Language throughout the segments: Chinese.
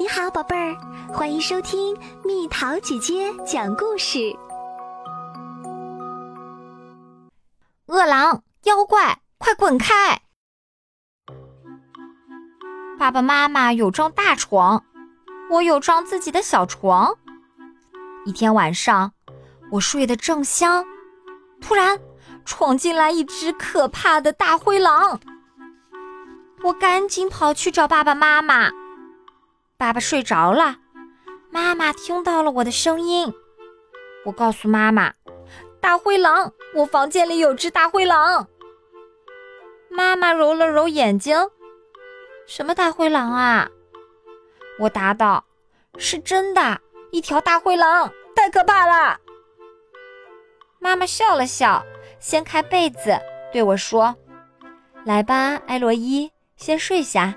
你好，宝贝儿，欢迎收听蜜桃姐姐讲故事。饿狼妖怪，快滚开！爸爸妈妈有张大床，我有张自己的小床。一天晚上，我睡得正香，突然闯进来一只可怕的大灰狼。我赶紧跑去找爸爸妈妈。爸爸睡着了，妈妈听到了我的声音。我告诉妈妈：“大灰狼，我房间里有只大灰狼。”妈妈揉了揉眼睛：“什么大灰狼啊？”我答道：“是真的，一条大灰狼，太可怕了。”妈妈笑了笑，掀开被子对我说：“来吧，艾洛伊，先睡下。”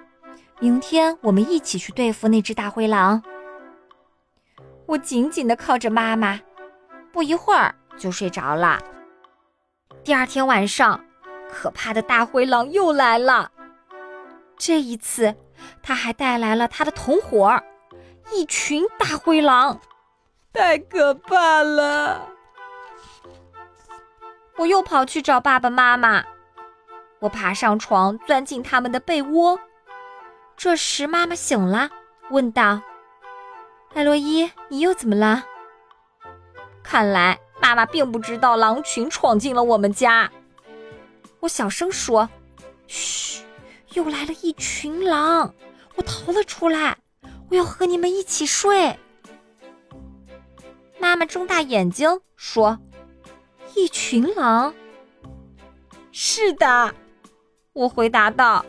明天我们一起去对付那只大灰狼。我紧紧的靠着妈妈，不一会儿就睡着了。第二天晚上，可怕的大灰狼又来了。这一次，他还带来了他的同伙——一群大灰狼，太可怕了！我又跑去找爸爸妈妈。我爬上床，钻进他们的被窝。这时，妈妈醒了，问道：“艾洛伊，你又怎么了？”看来妈妈并不知道狼群闯进了我们家。我小声说：“嘘，又来了一群狼，我逃了出来，我要和你们一起睡。”妈妈睁大眼睛说：“一群狼？”“是的。”我回答道，“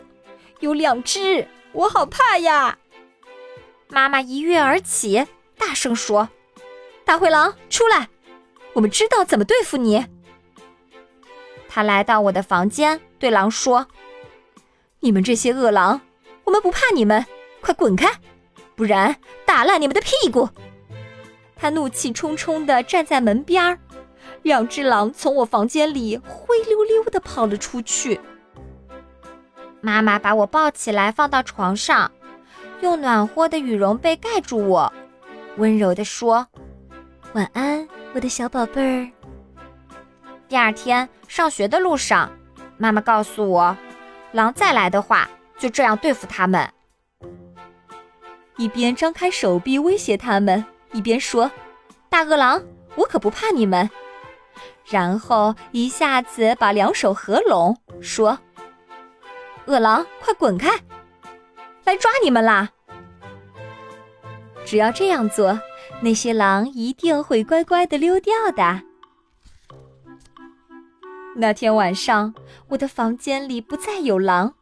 有两只。”我好怕呀！妈妈一跃而起，大声说：“大灰狼，出来！我们知道怎么对付你。”他来到我的房间，对狼说：“你们这些恶狼，我们不怕你们，快滚开，不然打烂你们的屁股！”他怒气冲冲地站在门边儿，两只狼从我房间里灰溜溜地跑了出去。妈妈把我抱起来，放到床上，用暖和的羽绒被盖住我，温柔地说：“晚安，我的小宝贝儿。”第二天上学的路上，妈妈告诉我，狼再来的话，就这样对付他们。一边张开手臂威胁他们，一边说：“大恶狼，我可不怕你们。”然后一下子把两手合拢，说。饿狼，快滚开！来抓你们啦！只要这样做，那些狼一定会乖乖的溜掉的。那天晚上，我的房间里不再有狼，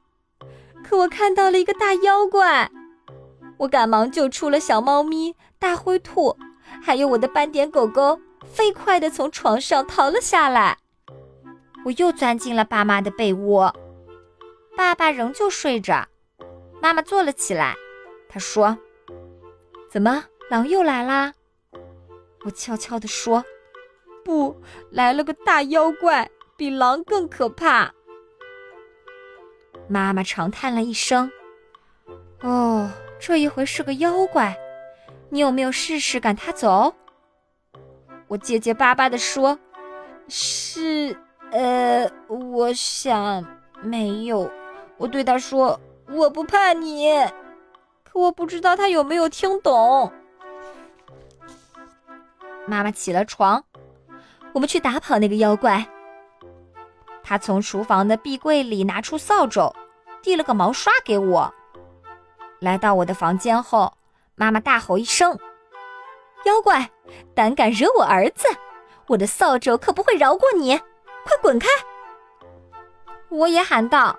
可我看到了一个大妖怪。我赶忙救出了小猫咪、大灰兔，还有我的斑点狗狗，飞快的从床上逃了下来。我又钻进了爸妈的被窝。爸爸仍旧睡着，妈妈坐了起来。她说：“怎么，狼又来啦？”我悄悄地说：“不，来了个大妖怪，比狼更可怕。”妈妈长叹了一声：“哦，这一回是个妖怪，你有没有试试赶他走？”我结结巴巴地说：“是，呃，我想没有。”我对他说：“我不怕你。”可我不知道他有没有听懂。妈妈起了床，我们去打跑那个妖怪。他从厨房的壁柜里拿出扫帚，递了个毛刷给我。来到我的房间后，妈妈大吼一声：“妖怪，胆敢惹我儿子，我的扫帚可不会饶过你！快滚开！”我也喊道。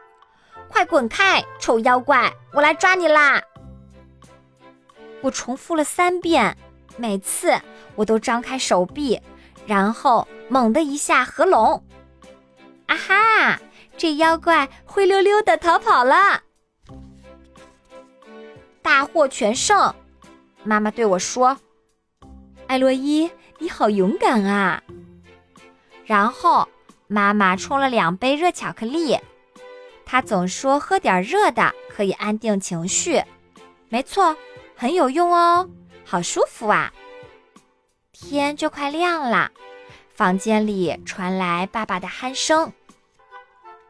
快滚开，臭妖怪！我来抓你啦！我重复了三遍，每次我都张开手臂，然后猛地一下合拢。啊哈！这妖怪灰溜溜的逃跑了，大获全胜。妈妈对我说：“艾洛伊，你好勇敢啊！”然后妈妈冲了两杯热巧克力。他总说喝点热的可以安定情绪，没错，很有用哦，好舒服啊！天就快亮了，房间里传来爸爸的鼾声。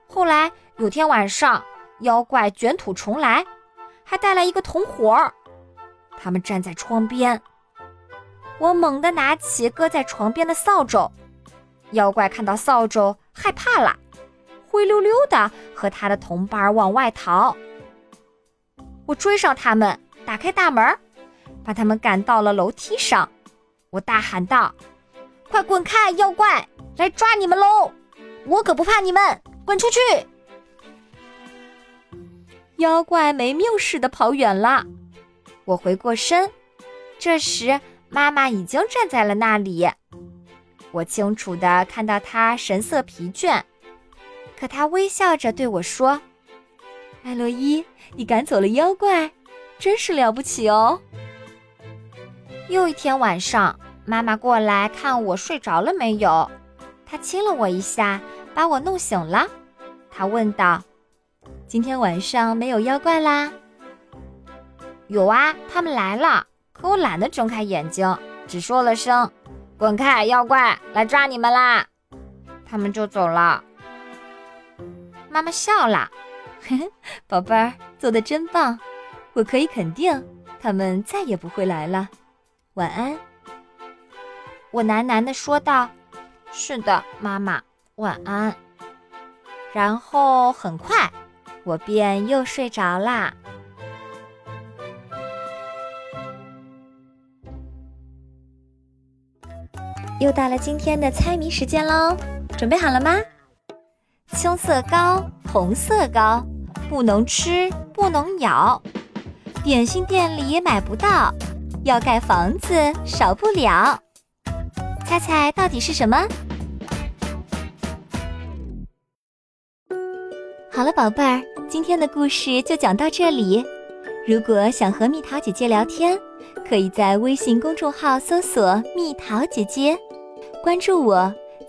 后来有天晚上，妖怪卷土重来，还带来一个同伙儿。他们站在窗边，我猛地拿起搁在床边的扫帚。妖怪看到扫帚，害怕了，灰溜溜的和他的同伴往外逃。我追上他们。打开大门，把他们赶到了楼梯上。我大喊道：“快滚开，妖怪来抓你们喽！我可不怕你们，滚出去！”妖怪没命似的跑远了。我回过身，这时妈妈已经站在了那里。我清楚的看到她神色疲倦，可他微笑着对我说：“艾洛伊，你赶走了妖怪。”真是了不起哦！又一天晚上，妈妈过来看我睡着了没有，她亲了我一下，把我弄醒了。她问道：“今天晚上没有妖怪啦？”“有啊，他们来了，可我懒得睁开眼睛，只说了声‘滚开，妖怪来抓你们啦’，他们就走了。”妈妈笑了：“，宝贝儿，做的真棒。”我可以肯定，他们再也不会来了。晚安。我喃喃地说道：“是的，妈妈，晚安。”然后很快，我便又睡着啦。又到了今天的猜谜时间喽，准备好了吗？青色糕，红色糕，不能吃，不能咬。点心店里买不到，要盖房子少不了。猜猜到底是什么？好了，宝贝儿，今天的故事就讲到这里。如果想和蜜桃姐姐聊天，可以在微信公众号搜索“蜜桃姐姐”，关注我，